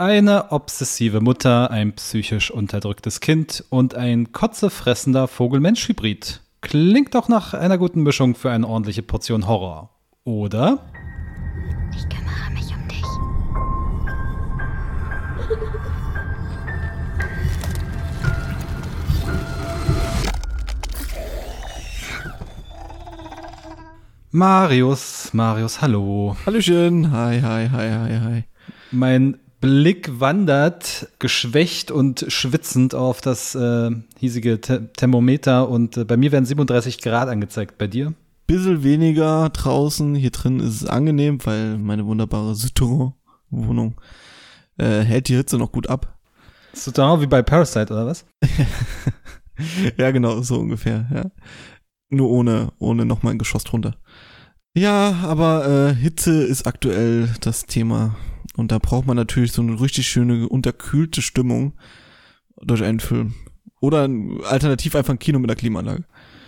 Eine obsessive Mutter, ein psychisch unterdrücktes Kind und ein kotzefressender Vogel-Mensch-Hybrid. Klingt doch nach einer guten Mischung für eine ordentliche Portion Horror. Oder? Ich kümmere mich um dich. Marius, Marius, hallo. Hallöchen, hi, hi, hi, hi, hi. Mein Blick wandert geschwächt und schwitzend auf das äh, hiesige Te Thermometer und äh, bei mir werden 37 Grad angezeigt. Bei dir? Bisschen weniger draußen, hier drin ist es angenehm, weil meine wunderbare Souterrain-Wohnung äh, hält die Hitze noch gut ab. Souterrain wie bei Parasite, oder was? ja, genau, so ungefähr, ja. Nur ohne, ohne nochmal ein Geschoss drunter. Ja, aber äh, Hitze ist aktuell das Thema. Und da braucht man natürlich so eine richtig schöne, unterkühlte Stimmung durch einen Film. Oder alternativ einfach ein Kino mit einer Klimaanlage.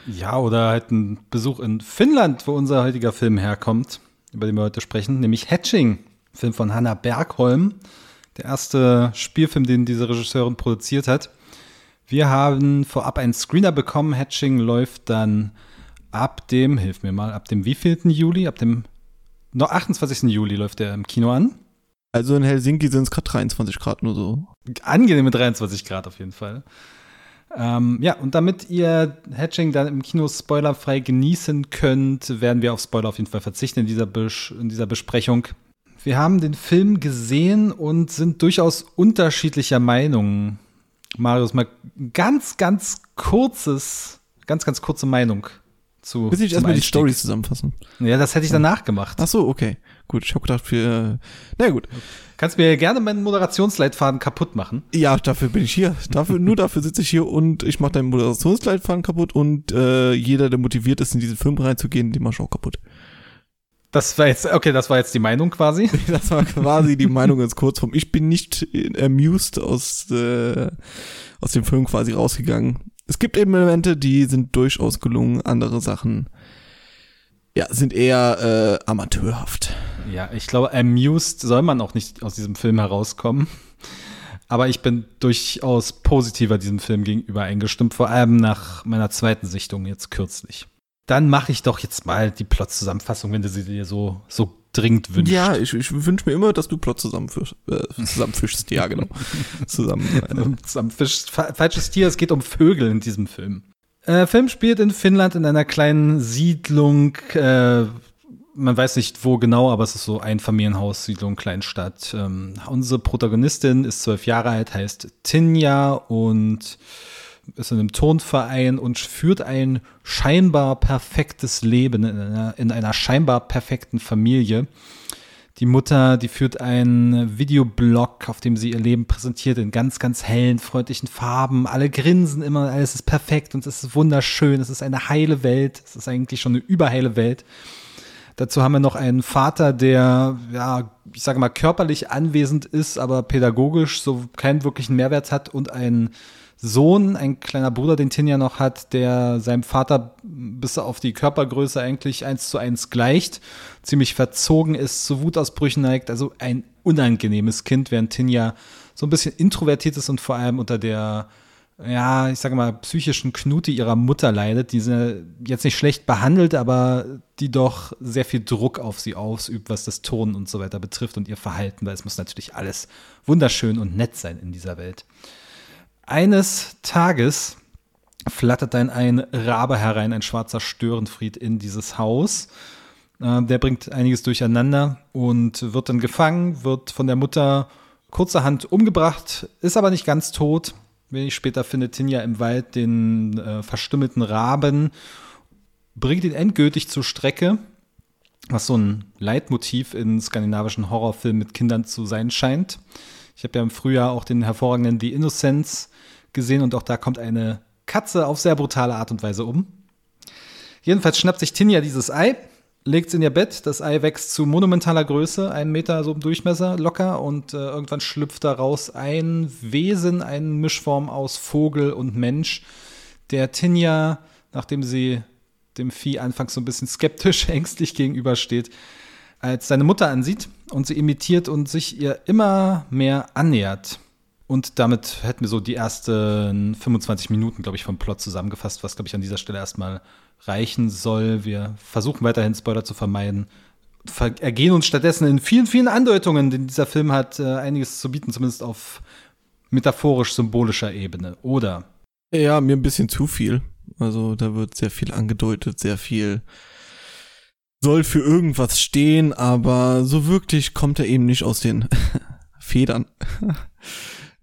Ja, oder halt ein Besuch in Finnland, wo unser heutiger Film herkommt, über den wir heute sprechen, nämlich Hatching, Film von Hannah Bergholm. Der erste Spielfilm, den diese Regisseurin produziert hat. Wir haben vorab einen Screener bekommen. Hatching läuft dann ab dem, hilf mir mal, ab dem wievielten Juli? Ab dem noch 28. Juli läuft der im Kino an. Also in Helsinki sind es gerade 23 Grad nur so. Angenehme 23 Grad auf jeden Fall. Ähm, ja, und damit ihr Hatching dann im Kino spoilerfrei genießen könnt, werden wir auf Spoiler auf jeden Fall verzichten in dieser, Bes in dieser Besprechung. Wir haben den Film gesehen und sind durchaus unterschiedlicher Meinung. Marius, mal ganz, ganz kurzes, ganz, ganz kurze Meinung zu. Willst du nicht erstmal die Story zusammenfassen? Ja, das hätte ich danach gemacht. Ach so, okay. Gut, ich habe gedacht, für. Na gut. Kannst mir gerne meinen Moderationsleitfaden kaputt machen. Ja, dafür bin ich hier. Dafür, nur dafür sitze ich hier und ich mache deinen Moderationsleitfaden kaputt und äh, jeder, der motiviert ist, in diesen Film reinzugehen, den mach ich auch kaputt. Das war jetzt, okay, das war jetzt die Meinung quasi. Das war quasi die Meinung ins Kurzform. Ich bin nicht amused aus, äh, aus dem Film quasi rausgegangen. Es gibt eben Elemente, die sind durchaus gelungen, andere Sachen ja, sind eher äh, amateurhaft. Ja, ich glaube, amused soll man auch nicht aus diesem Film herauskommen. Aber ich bin durchaus positiver diesem Film gegenüber eingestimmt, vor allem nach meiner zweiten Sichtung jetzt kürzlich. Dann mache ich doch jetzt mal die Plot-Zusammenfassung, wenn du sie dir so, so dringend wünschst. Ja, ich, ich wünsche mir immer, dass du Plot zusammenfischst. Äh, zusammenfischst, ja, genau. Zusammen, äh. zusammenfischst. Falsches Tier, es geht um Vögel in diesem Film. Äh, Film spielt in Finnland in einer kleinen Siedlung. Äh, man weiß nicht wo genau, aber es ist so ein Familienhaus-Siedlung, Kleinstadt. Ähm, unsere Protagonistin ist zwölf Jahre alt, heißt Tinja und ist in einem Turnverein und führt ein scheinbar perfektes Leben in einer, in einer scheinbar perfekten Familie. Die Mutter, die führt einen Videoblog, auf dem sie ihr Leben präsentiert in ganz, ganz hellen, freundlichen Farben. Alle grinsen immer, alles ist perfekt und es ist wunderschön. Es ist eine heile Welt. Es ist eigentlich schon eine überheile Welt. Dazu haben wir noch einen Vater, der, ja, ich sage mal, körperlich anwesend ist, aber pädagogisch so keinen wirklichen Mehrwert hat. Und einen Sohn, ein kleiner Bruder, den Tinja noch hat, der seinem Vater bis auf die Körpergröße eigentlich eins zu eins gleicht, ziemlich verzogen ist, zu Wutausbrüchen neigt, also ein unangenehmes Kind, während Tinja so ein bisschen introvertiert ist und vor allem unter der, ja, ich sage mal, psychischen Knute ihrer Mutter leidet, die sie jetzt nicht schlecht behandelt, aber die doch sehr viel Druck auf sie ausübt, was das Ton und so weiter betrifft und ihr Verhalten, weil es muss natürlich alles wunderschön und nett sein in dieser Welt. Eines Tages flattert dann ein Rabe herein, ein schwarzer Störenfried in dieses Haus. Äh, der bringt einiges durcheinander und wird dann gefangen, wird von der Mutter kurzerhand umgebracht, ist aber nicht ganz tot. Wenig später findet Tinja im Wald den äh, verstümmelten Raben, bringt ihn endgültig zur Strecke, was so ein Leitmotiv in skandinavischen Horrorfilmen mit Kindern zu sein scheint. Ich habe ja im Frühjahr auch den hervorragenden The Innocents gesehen und auch da kommt eine Katze auf sehr brutale Art und Weise um. Jedenfalls schnappt sich Tinja dieses Ei, legt es in ihr Bett. Das Ei wächst zu monumentaler Größe, einen Meter so im Durchmesser locker und äh, irgendwann schlüpft daraus ein Wesen, eine Mischform aus Vogel und Mensch, der Tinja, nachdem sie dem Vieh anfangs so ein bisschen skeptisch, ängstlich gegenübersteht, als seine Mutter ansieht und sie imitiert und sich ihr immer mehr annähert. Und damit hätten wir so die ersten 25 Minuten, glaube ich, vom Plot zusammengefasst, was, glaube ich, an dieser Stelle erstmal reichen soll. Wir versuchen weiterhin Spoiler zu vermeiden, ergehen uns stattdessen in vielen, vielen Andeutungen, denn dieser Film hat äh, einiges zu bieten, zumindest auf metaphorisch-symbolischer Ebene, oder? Ja, mir ein bisschen zu viel. Also da wird sehr viel angedeutet, sehr viel soll für irgendwas stehen, aber so wirklich kommt er eben nicht aus den Federn.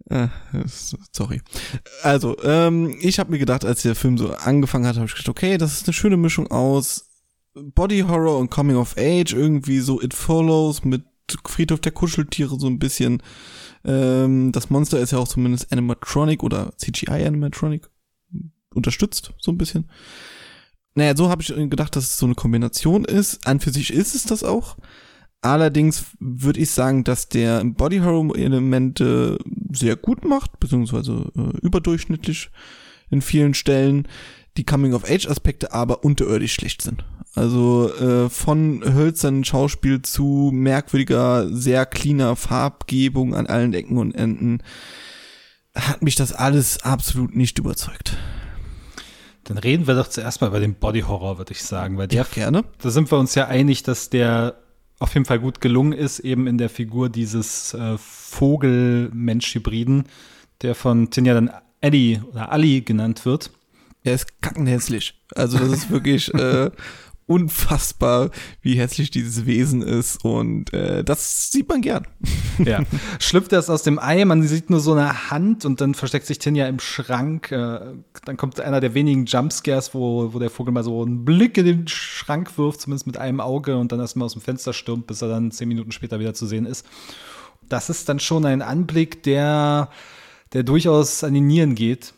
Äh, sorry. Also, ähm, ich habe mir gedacht, als der Film so angefangen hat, habe ich gedacht, okay, das ist eine schöne Mischung aus Body Horror und Coming of Age, irgendwie so It Follows mit Friedhof der Kuscheltiere so ein bisschen. Ähm, das Monster ist ja auch zumindest Animatronic oder CGI Animatronic unterstützt, so ein bisschen. Naja, so habe ich gedacht, dass es so eine Kombination ist. An für sich ist es das auch. Allerdings würde ich sagen, dass der Body Horror Elemente sehr gut macht, beziehungsweise äh, überdurchschnittlich in vielen Stellen. Die Coming of Age Aspekte aber unterirdisch schlecht sind. Also äh, von hölzernen Schauspiel zu merkwürdiger, sehr cleaner Farbgebung an allen Ecken und Enden hat mich das alles absolut nicht überzeugt. Dann reden wir doch zuerst mal über den Body Horror, würde ich sagen, weil der, ja, gerne. Da sind wir uns ja einig, dass der auf jeden Fall gut gelungen ist, eben in der Figur dieses äh, Vogel-Mensch-Hybriden, der von Tinja dann Eddie oder Ali genannt wird. Er ist kackenhässlich. Also das ist wirklich äh, unfassbar, wie hässlich dieses Wesen ist und äh, das sieht man gern. Ja, schlüpft erst aus dem Ei, man sieht nur so eine Hand und dann versteckt sich Tinja im Schrank. Äh, dann kommt einer der wenigen Jumpscares, wo, wo der Vogel mal so einen Blick in den Schrank wirft, zumindest mit einem Auge und dann erstmal aus dem Fenster stürmt, bis er dann zehn Minuten später wieder zu sehen ist. Das ist dann schon ein Anblick, der, der durchaus an die Nieren geht.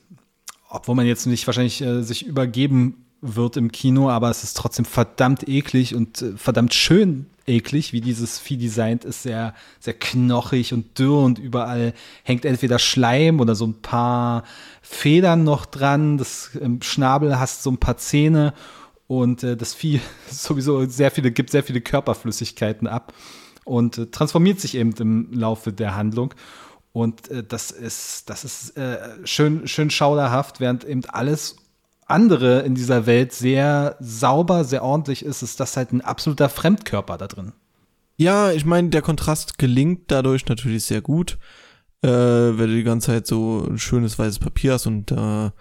Obwohl man jetzt nicht wahrscheinlich äh, sich übergeben wird im Kino, aber es ist trotzdem verdammt eklig und äh, verdammt schön eklig, wie dieses Vieh designt ist, sehr, sehr knochig und dürr und überall hängt entweder Schleim oder so ein paar Federn noch dran. Das im Schnabel hast so ein paar Zähne und äh, das Vieh sowieso sehr viele, gibt sehr viele Körperflüssigkeiten ab und äh, transformiert sich eben im Laufe der Handlung. Und äh, das ist, das ist äh, schön, schön schauderhaft, während eben alles andere in dieser Welt sehr sauber, sehr ordentlich ist, ist das halt ein absoluter Fremdkörper da drin. Ja, ich meine, der Kontrast gelingt dadurch natürlich sehr gut. Äh, wenn du die ganze Zeit so ein schönes weißes Papier hast und da äh,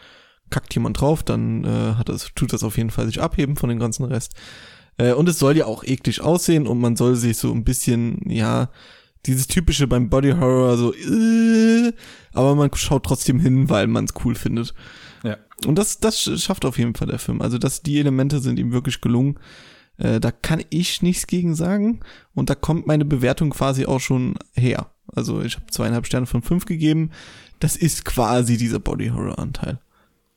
kackt jemand drauf, dann äh, hat das, tut das auf jeden Fall sich abheben von dem ganzen Rest. Äh, und es soll ja auch eklig aussehen und man soll sich so ein bisschen, ja, dieses typische beim Body Horror, so, äh, aber man schaut trotzdem hin, weil man es cool findet. Ja. Und das, das schafft auf jeden Fall der Film. Also, dass die Elemente sind ihm wirklich gelungen. Äh, da kann ich nichts gegen sagen. Und da kommt meine Bewertung quasi auch schon her. Also, ich habe zweieinhalb Sterne von fünf gegeben. Das ist quasi dieser Body-Horror-Anteil.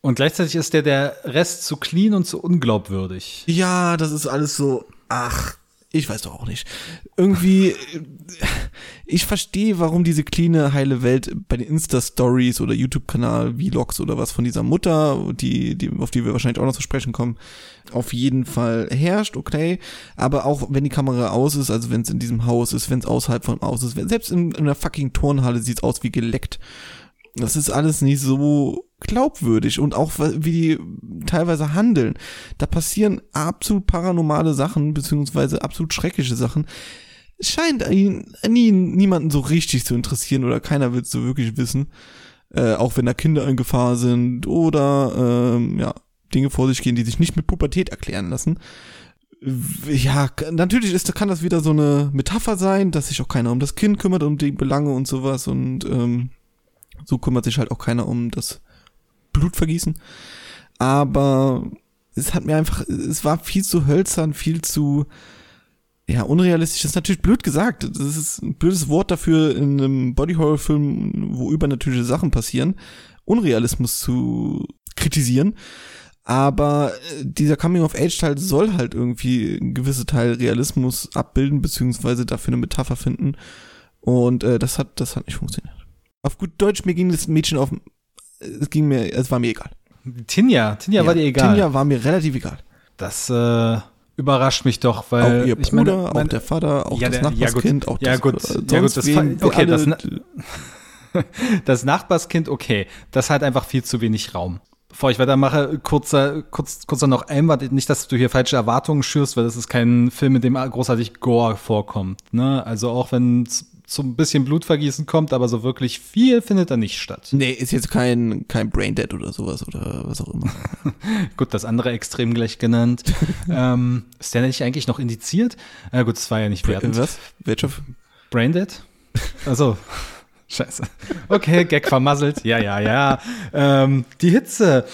Und gleichzeitig ist der der Rest zu clean und zu unglaubwürdig. Ja, das ist alles so, ach, ich weiß doch auch nicht. Irgendwie, ich verstehe, warum diese cleane, heile Welt bei den Insta-Stories oder YouTube-Kanal, Vlogs oder was von dieser Mutter, die, die, auf die wir wahrscheinlich auch noch zu sprechen kommen, auf jeden Fall herrscht, okay. Aber auch wenn die Kamera aus ist, also wenn es in diesem Haus ist, wenn es außerhalb vom Haus ist, selbst in, in einer fucking Turnhalle sieht es aus wie geleckt. Das ist alles nicht so glaubwürdig und auch wie die teilweise handeln. Da passieren absolut paranormale Sachen, beziehungsweise absolut schreckliche Sachen. Scheint ihn, nie, niemanden so richtig zu interessieren oder keiner will es so wirklich wissen. Äh, auch wenn da Kinder in Gefahr sind oder ähm, ja, Dinge vor sich gehen, die sich nicht mit Pubertät erklären lassen. Ja, natürlich ist, kann das wieder so eine Metapher sein, dass sich auch keiner um das Kind kümmert, um die Belange und sowas und ähm, so kümmert sich halt auch keiner um das Blutvergießen. Aber es hat mir einfach, es war viel zu hölzern, viel zu, ja, unrealistisch. Ist natürlich blöd gesagt. Das ist ein blödes Wort dafür in einem Body-Horror-Film, wo übernatürliche Sachen passieren, Unrealismus zu kritisieren. Aber äh, dieser Coming-of-Age-Teil soll halt irgendwie ein gewisser Teil Realismus abbilden, beziehungsweise dafür eine Metapher finden. Und äh, das hat, das hat nicht funktioniert. Auf gut Deutsch, mir ging das Mädchen auf, es ging mir, es war mir egal. Tinja, Tinja ja, war dir egal. Tinja war mir relativ egal. Das, äh, überrascht mich doch, weil auch ihr ich Bruder, meine, mein, auch der Vater, auch ja, das der, ja, Nachbarskind, gut, auch ja, das gut, äh, ja, gut, das, wen, okay, das, das Nachbarskind, okay, das hat einfach viel zu wenig Raum. Bevor ich weitermache, kurzer, kurz, kurzer noch Einwand, nicht, dass du hier falsche Erwartungen schürst, weil das ist kein Film, in dem großartig Gore vorkommt. Ne? Also auch wenn es so ein bisschen Blutvergießen kommt, aber so wirklich viel findet da nicht statt. Nee, ist jetzt kein, kein Braindead oder sowas oder was auch immer. Gut, das andere extrem gleich genannt. ähm, ist der nicht eigentlich noch indiziert? Ja gut, das war ja nicht wertend. was? Welcher? Braindead? Also, scheiße. Okay, Gag vermasselt. Ja, ja, ja. Ähm, die Hitze.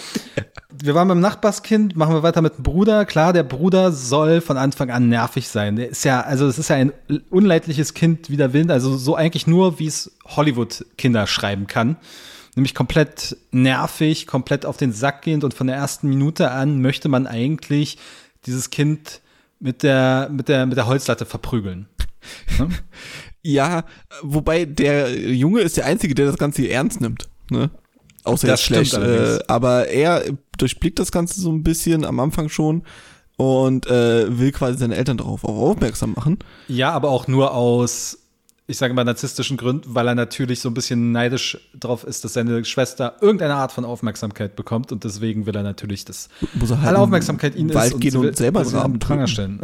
Wir waren beim Nachbarskind, machen wir weiter mit dem Bruder. Klar, der Bruder soll von Anfang an nervig sein. Der ist ja, also es ist ja ein unleidliches Kind wie der Wind, also so eigentlich nur, wie es Hollywood-Kinder schreiben kann. Nämlich komplett nervig, komplett auf den Sack gehend und von der ersten Minute an möchte man eigentlich dieses Kind mit der, mit der, mit der Holzlatte verprügeln. Ne? Ja, wobei der Junge ist der Einzige, der das Ganze hier ernst nimmt. Ne? Außer Das jetzt allerdings. Äh, aber er durchblickt das Ganze so ein bisschen am Anfang schon und äh, will quasi seine Eltern darauf auch aufmerksam machen. Ja, aber auch nur aus, ich sage mal, narzisstischen Gründen, weil er natürlich so ein bisschen neidisch drauf ist, dass seine Schwester irgendeine Art von Aufmerksamkeit bekommt und deswegen will er natürlich, dass Muss er halt alle Aufmerksamkeit ihn Wald ist gehen sie und will- selber will den Pranger stellen.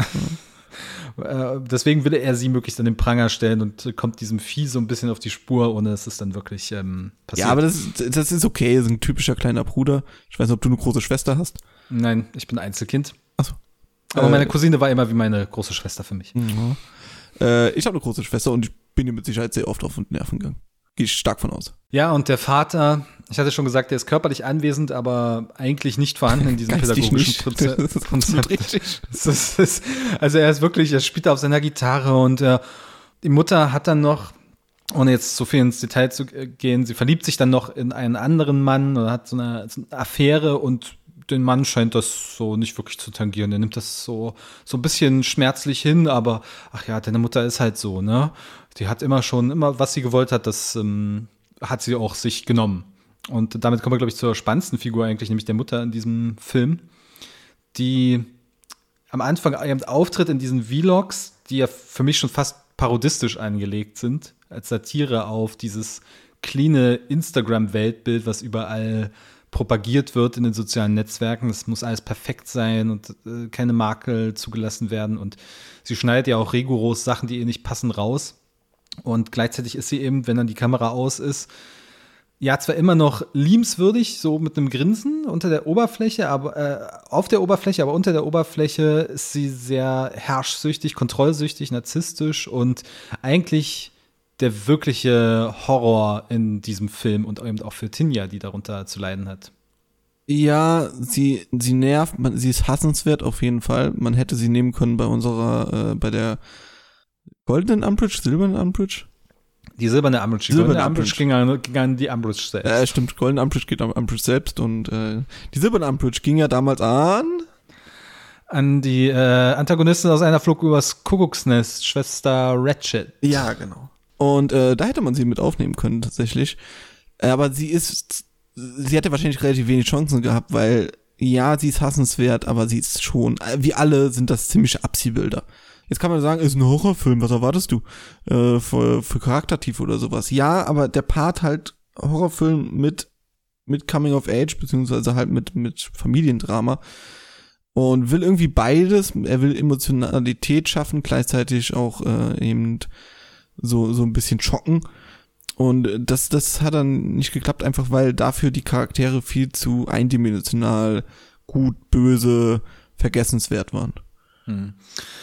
Äh, Deswegen will er sie möglichst an den Pranger stellen und kommt diesem Vieh so ein bisschen auf die Spur, ohne dass es dann wirklich ähm, passiert. Ja, aber das, ist- das ist okay, das ist ein typischer kleiner Bruder. Ich weiß nicht, ob du eine große Schwester hast. Nein, ich bin Einzelkind. Achso. Aber Äh, meine Cousine war immer wie meine große Schwester für mich. Äh, ich habe eine große Schwester und ich bin ihr mit Sicherheit sehr oft auf den Nerven gegangen. Gehe ich stark von aus. Ja, und der Vater, ich hatte schon gesagt, der ist körperlich anwesend, aber eigentlich nicht vorhanden in diesem Geistig pädagogischen. Proze- Das ist Konzept. richtig. Es ist, also er ist wirklich, er spielt auf seiner Gitarre und äh, die Mutter hat dann noch, ohne jetzt zu viel ins Detail zu gehen, sie verliebt sich dann noch in einen anderen Mann oder hat so eine, so eine Affäre und den Mann scheint das so nicht wirklich zu tangieren. Er nimmt das so, so ein bisschen schmerzlich hin, aber ach ja, deine Mutter ist halt so, ne? Die hat immer schon, immer was sie gewollt hat, das ähm, hat sie auch sich genommen. Und damit kommen wir, glaube ich, zur spannendsten Figur eigentlich, nämlich der Mutter in diesem Film, die am Anfang ihrem Auftritt in diesen Vlogs, die ja für mich schon fast parodistisch angelegt sind, als Satire auf dieses cleane Instagram-Weltbild, was überall propagiert wird in den sozialen Netzwerken. Es muss alles perfekt sein und äh, keine Makel zugelassen werden. Und sie schneidet ja auch rigoros Sachen, die ihr nicht passen, raus. Und gleichzeitig ist sie eben, wenn dann die Kamera aus ist, ja, zwar immer noch liebenswürdig, so mit einem Grinsen unter der Oberfläche, aber äh, auf der Oberfläche, aber unter der Oberfläche ist sie sehr herrschsüchtig, kontrollsüchtig, narzisstisch und eigentlich der wirkliche Horror in diesem Film und eben auch für Tinja, die darunter zu leiden hat. Ja, sie, sie nervt, man, sie ist hassenswert auf jeden Fall. Man hätte sie nehmen können bei unserer, äh, bei der goldenen Umbridge, silbernen Umbridge. Die silberne Umbridge. Die Silberne Umbridge. ging an, ging an die Umbridge selbst. Ja, stimmt, goldene Umbridge geht am Umbridge selbst und äh, die silberne Umbridge ging ja damals an. An die äh, Antagonistin aus einer Flug übers Kuckucksnest, Schwester Ratchet. Ja, genau. Und äh, da hätte man sie mit aufnehmen können tatsächlich. Äh, Aber sie ist, sie hätte wahrscheinlich relativ wenig Chancen gehabt, weil ja, sie ist hassenswert, aber sie ist schon, äh, wie alle sind das ziemliche Abziehbilder. Jetzt kann man sagen, ist ein Horrorfilm, was erwartest du? Äh, für, für Charaktertiefe oder sowas. Ja, aber der Part halt Horrorfilm mit, mit Coming of Age, beziehungsweise halt mit, mit Familiendrama. Und will irgendwie beides. Er will Emotionalität schaffen, gleichzeitig auch äh, eben so, so ein bisschen schocken. Und das, das hat dann nicht geklappt, einfach weil dafür die Charaktere viel zu eindimensional, gut, böse, vergessenswert waren.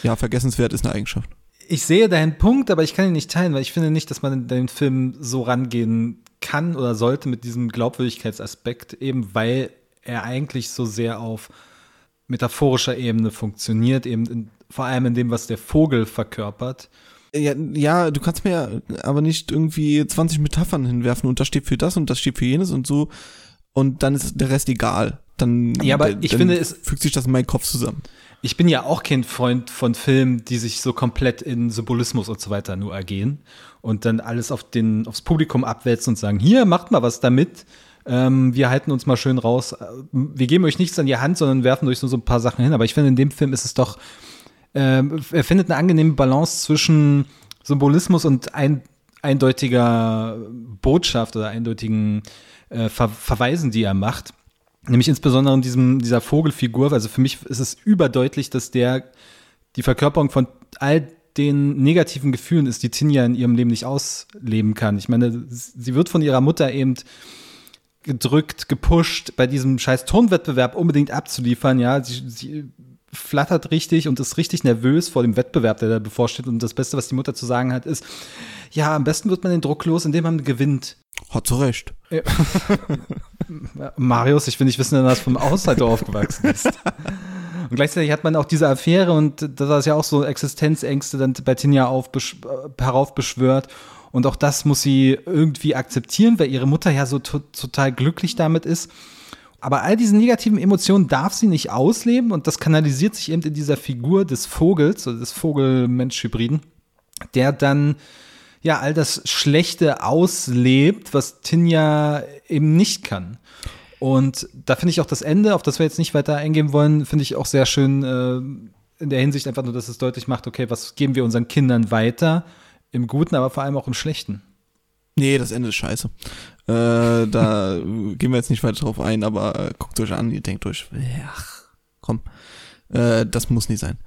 Ja, vergessenswert ist eine Eigenschaft. Ich sehe deinen Punkt, aber ich kann ihn nicht teilen, weil ich finde nicht, dass man in den Film so rangehen kann oder sollte mit diesem Glaubwürdigkeitsaspekt, eben weil er eigentlich so sehr auf metaphorischer Ebene funktioniert, eben in, vor allem in dem, was der Vogel verkörpert. Ja, ja, du kannst mir aber nicht irgendwie 20 Metaphern hinwerfen und das steht für das und das steht für jenes und so und dann ist der Rest egal. Dann, Ja, aber dann ich finde, es- fügt sich das in meinen Kopf zusammen. Ich bin ja auch kein Freund von Filmen, die sich so komplett in Symbolismus und so weiter nur ergehen und dann alles auf den, aufs Publikum abwälzen und sagen, hier, macht mal was damit. Ähm, wir halten uns mal schön raus. Wir geben euch nichts an die Hand, sondern werfen euch so, so ein paar Sachen hin. Aber ich finde, in dem Film ist es doch, äh, er findet eine angenehme Balance zwischen Symbolismus und ein, eindeutiger Botschaft oder eindeutigen äh, Ver Verweisen, die er macht. Nämlich insbesondere in diesem, dieser Vogelfigur. Also für mich ist es überdeutlich, dass der die Verkörperung von all den negativen Gefühlen ist, die Tinja in ihrem Leben nicht ausleben kann. Ich meine, sie wird von ihrer Mutter eben gedrückt, gepusht, bei diesem scheiß Turnwettbewerb unbedingt abzuliefern, ja. Sie, sie flattert richtig und ist richtig nervös vor dem Wettbewerb, der da bevorsteht. Und das Beste, was die Mutter zu sagen hat, ist, ja, am besten wird man den Druck los, indem man gewinnt. Hat zu Recht. Marius, ich will nicht wissen, dass du vom Außenseiter aufgewachsen bist. Und gleichzeitig hat man auch diese Affäre und da ist ja auch so Existenzängste dann bei Tinja auf, heraufbeschwört. Und auch das muss sie irgendwie akzeptieren, weil ihre Mutter ja so total glücklich damit ist. Aber all diese negativen Emotionen darf sie nicht ausleben und das kanalisiert sich eben in dieser Figur des Vogels oder des Vogel-Mensch-Hybriden, der dann ja all das Schlechte auslebt, was Tinja eben nicht kann. Und da finde ich auch das Ende, auf das wir jetzt nicht weiter eingehen wollen, finde ich auch sehr schön äh, in der Hinsicht einfach nur, dass es deutlich macht, okay, was geben wir unseren Kindern weiter? Im Guten, aber vor allem auch im Schlechten. Nee, das Ende ist scheiße. Äh, da gehen wir jetzt nicht weiter drauf ein, aber äh, guckt euch an, ihr denkt euch, ach, komm, äh, das muss nicht sein.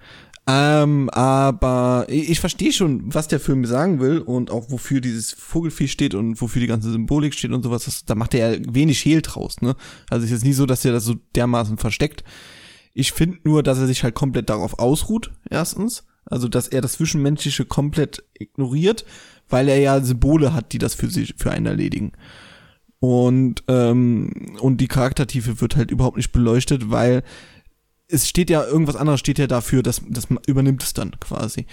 Ähm, aber ich, ich verstehe schon, was der Film sagen will und auch wofür dieses Vogelfisch steht und wofür die ganze Symbolik steht und sowas. Das, da macht er ja wenig Hehl draus, ne? Also ist jetzt nicht so, dass er das so dermaßen versteckt. Ich finde nur, dass er sich halt komplett darauf ausruht, erstens. Also, dass er das Zwischenmenschliche komplett ignoriert, weil er ja Symbole hat, die das für sich, für einen erledigen. Und, ähm, und die Charaktertiefe wird halt überhaupt nicht beleuchtet, weil es steht ja, irgendwas anderes steht ja dafür, dass das übernimmt es dann quasi.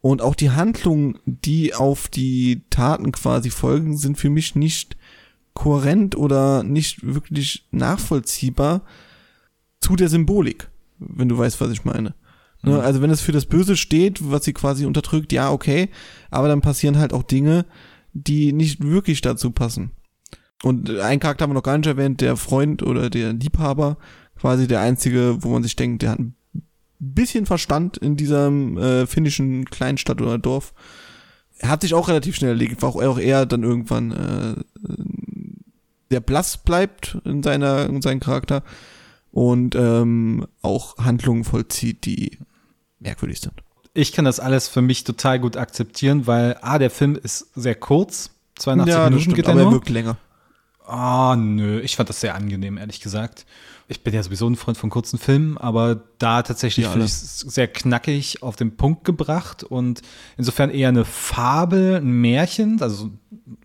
Und auch die Handlungen, die auf die Taten quasi folgen, sind für mich nicht kohärent oder nicht wirklich nachvollziehbar zu der Symbolik, wenn du weißt, was ich meine. Ne? Mhm. Also wenn es für das Böse steht, was sie quasi unterdrückt, ja, okay, aber dann passieren halt auch Dinge, die nicht wirklich dazu passen. Und ein Charakter haben wir noch gar nicht erwähnt, der Freund oder der Liebhaber, quasi der einzige, wo man sich denkt, der hat ein bisschen Verstand in diesem äh, finnischen Kleinstadt oder Dorf. Er hat sich auch relativ schnell erledigt, war auch, auch er dann irgendwann äh, sehr blass bleibt in seiner in seinem Charakter und ähm, auch Handlungen vollzieht, die merkwürdig sind. Ich kann das alles für mich total gut akzeptieren, weil A, der Film ist sehr kurz, 82 ja, Minuten stimmt, geht er aber nur. er wirkt länger. Ah, oh, nö, ich fand das sehr angenehm, ehrlich gesagt ich bin ja sowieso ein Freund von kurzen Filmen, aber da tatsächlich ja, finde ich es sehr knackig auf den Punkt gebracht und insofern eher eine Fabel, ein Märchen, also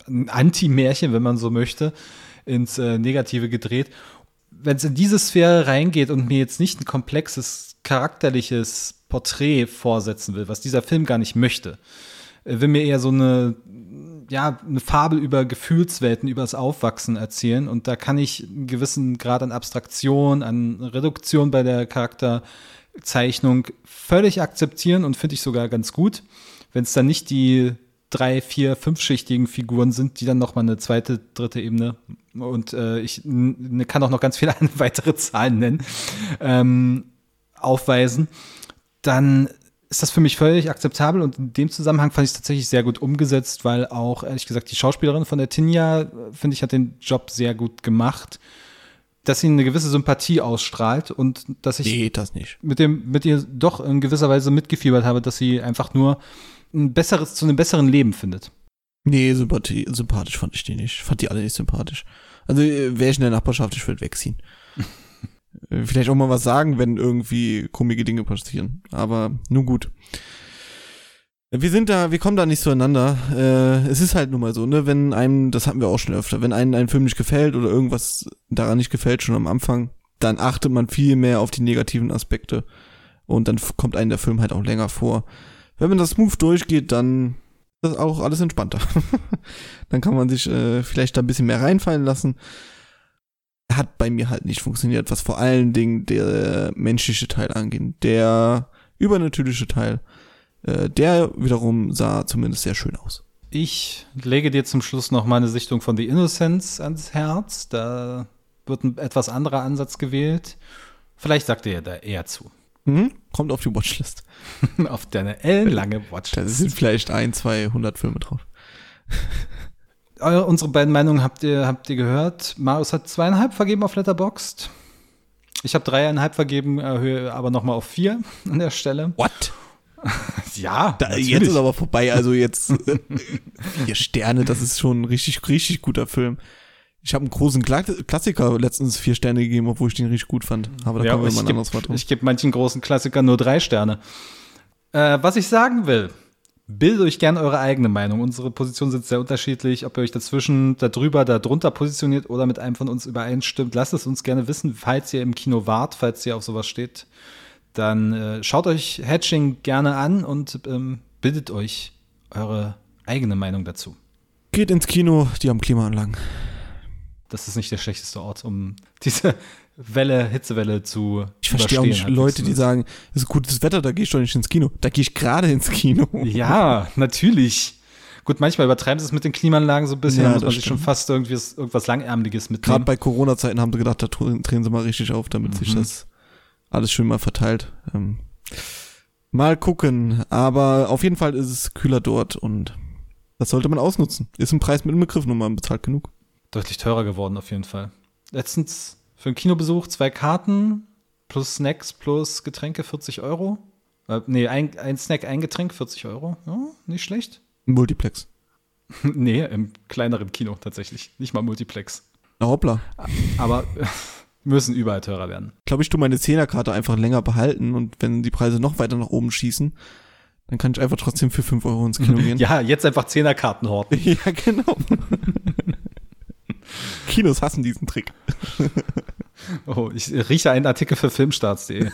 ein Anti-Märchen, wenn man so möchte, ins äh, Negative gedreht. Wenn es in diese Sphäre reingeht und mir jetzt nicht ein komplexes, charakterliches Porträt vorsetzen will, was dieser Film gar nicht möchte, äh, will mir eher so eine ja, eine Fabel über Gefühlswelten, über das Aufwachsen erzählen. Und da kann ich einen gewissen Grad an Abstraktion, an Reduktion bei der Charakterzeichnung völlig akzeptieren und finde ich sogar ganz gut. Wenn es dann nicht die drei, vier, fünfschichtigen Figuren sind, die dann noch mal eine zweite, dritte Ebene und äh, ich kann auch noch ganz viele weitere Zahlen nennen, ähm, aufweisen, dann ist das für mich völlig akzeptabel und in dem Zusammenhang fand ich es tatsächlich sehr gut umgesetzt, weil auch, ehrlich gesagt, die Schauspielerin von der Tinja, finde ich, hat den Job sehr gut gemacht, dass sie eine gewisse Sympathie ausstrahlt und dass ich nee, das mit dem, mit ihr doch in gewisser Weise mitgefiebert habe, dass sie einfach nur ein besseres, zu einem besseren Leben findet. Nee, Sympathie, sympathisch fand ich die nicht. Fand die alle nicht sympathisch. Also wäre ich in der Nachbarschaft, ich würde wegziehen. Vielleicht auch mal was sagen, wenn irgendwie komische Dinge passieren. Aber nun gut. Wir sind da, wir kommen da nicht zueinander. Äh, es ist halt nun mal so, ne, wenn einem, das hatten wir auch schon öfter, wenn einem ein Film nicht gefällt oder irgendwas daran nicht gefällt, schon am Anfang, dann achtet man viel mehr auf die negativen Aspekte. Und dann kommt einem der Film halt auch länger vor. Wenn man das smooth durchgeht, dann ist auch alles entspannter. dann kann man sich äh, vielleicht da ein bisschen mehr reinfallen lassen hat bei mir halt nicht funktioniert, was vor allen Dingen der menschliche Teil angeht. Der übernatürliche Teil, äh, der wiederum sah zumindest sehr schön aus. Ich lege dir zum Schluss noch meine Sichtung von The Innocents ans Herz. Da wird ein etwas anderer Ansatz gewählt. Vielleicht sagt ihr ja da eher zu. Mhm. Kommt auf die Watchlist. auf deine ellenlange Da Watchlist. sind vielleicht ein, zwei hundert Filme drauf. Eure, unsere beiden Meinungen habt ihr, habt ihr gehört. Marius hat zweieinhalb vergeben auf Letterboxd. Ich habe dreieinhalb vergeben, erhöhe aber nochmal auf vier an der Stelle. What? Ja, Da, jetzt ist aber vorbei. Also jetzt äh, vier Sterne, das ist schon ein richtig, richtig guter Film. Ich habe einen großen Kla Klassiker letztens vier Sterne gegeben, obwohl ich den richtig gut fand. Aber da ja, kommen wir ich mal ein gebe anderes Mal drauf. geb manchen großen Klassikern nur drei Sterne. Äh, was ich sagen will, bildet euch gerne eure eigene Meinung. Unsere Positionen sind sehr unterschiedlich. Ob ihr euch dazwischen, darüber, darunter positioniert oder mit einem von uns übereinstimmt, lasst es uns gerne wissen, falls ihr im Kino wart, falls ihr auf sowas steht. Dann äh, schaut euch Hatching gerne an und ähm, bildet euch eure eigene Meinung dazu. Geht ins Kino, die haben Klimaanlagen. Das ist nicht der schlechteste Ort, um diese Welle, Hitzewelle zu Ich verstehe auch nicht Leute, die sagen, es ist gutes Wetter, da gehe ich doch nicht ins Kino. Da gehe ich gerade ins Kino. Ja, natürlich. Gut, manchmal übertreiben sie es mit den Klimaanlagen so ein bisschen, Ja, muss man sich schon fast irgendwie irgendwas Langärmeliges Gerade mitnehmen. bei Corona-Zeiten haben sie gedacht, da drehen sie mal richtig auf, damit sich Mhm. das alles schön mal verteilt. Ähm, mal gucken. Aber auf jeden Fall ist es kühler dort und das sollte man ausnutzen. Ist ein Preis mit inbegriffen und man bezahlt genug. Deutlich teurer geworden auf jeden Fall. Letztens für einen Kinobesuch zwei Karten plus Snacks plus Getränke 40 Euro. Äh, nee, ein, ein Snack, ein Getränk 40 Euro. Ja, nicht schlecht. Multiplex. nee, im kleineren Kino tatsächlich. Nicht mal Multiplex. Na hoppla. Aber müssen überall teurer werden. Ich glaube, ich tu meine Zehnerkarte einfach länger behalten und wenn die Preise noch weiter nach oben schießen, dann kann ich einfach trotzdem für 5 Euro ins Kino gehen. Ja, jetzt einfach Zehnerkarten horten. ja, genau. Kinos hassen diesen Trick. Oh, ich rieche einen Artikel für filmstarts.de.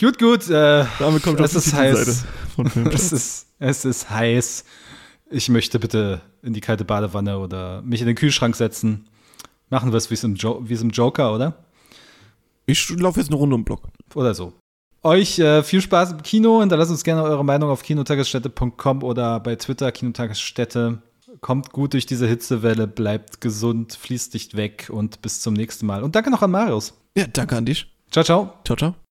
gut, gut. Äh, Damit kommt es ist heiß. Es ist, es ist heiß. Ich möchte bitte in die kalte Badewanne oder mich in den Kühlschrank setzen. Machen wir es wie im, jo es im Joker, oder? Ich laufe jetzt eine Runde um den Block. Oder so. Euch äh, viel Spaß im Kino. Hinterlasst uns gerne eure Meinung auf kinotagesstätte.com oder bei Twitter Kinotagesstätte. Kommt gut durch diese Hitzewelle, bleibt gesund, fließt nicht weg und bis zum nächsten Mal. Und danke noch an Marius. Ja, danke an dich. Ciao, ciao. Ciao, ciao.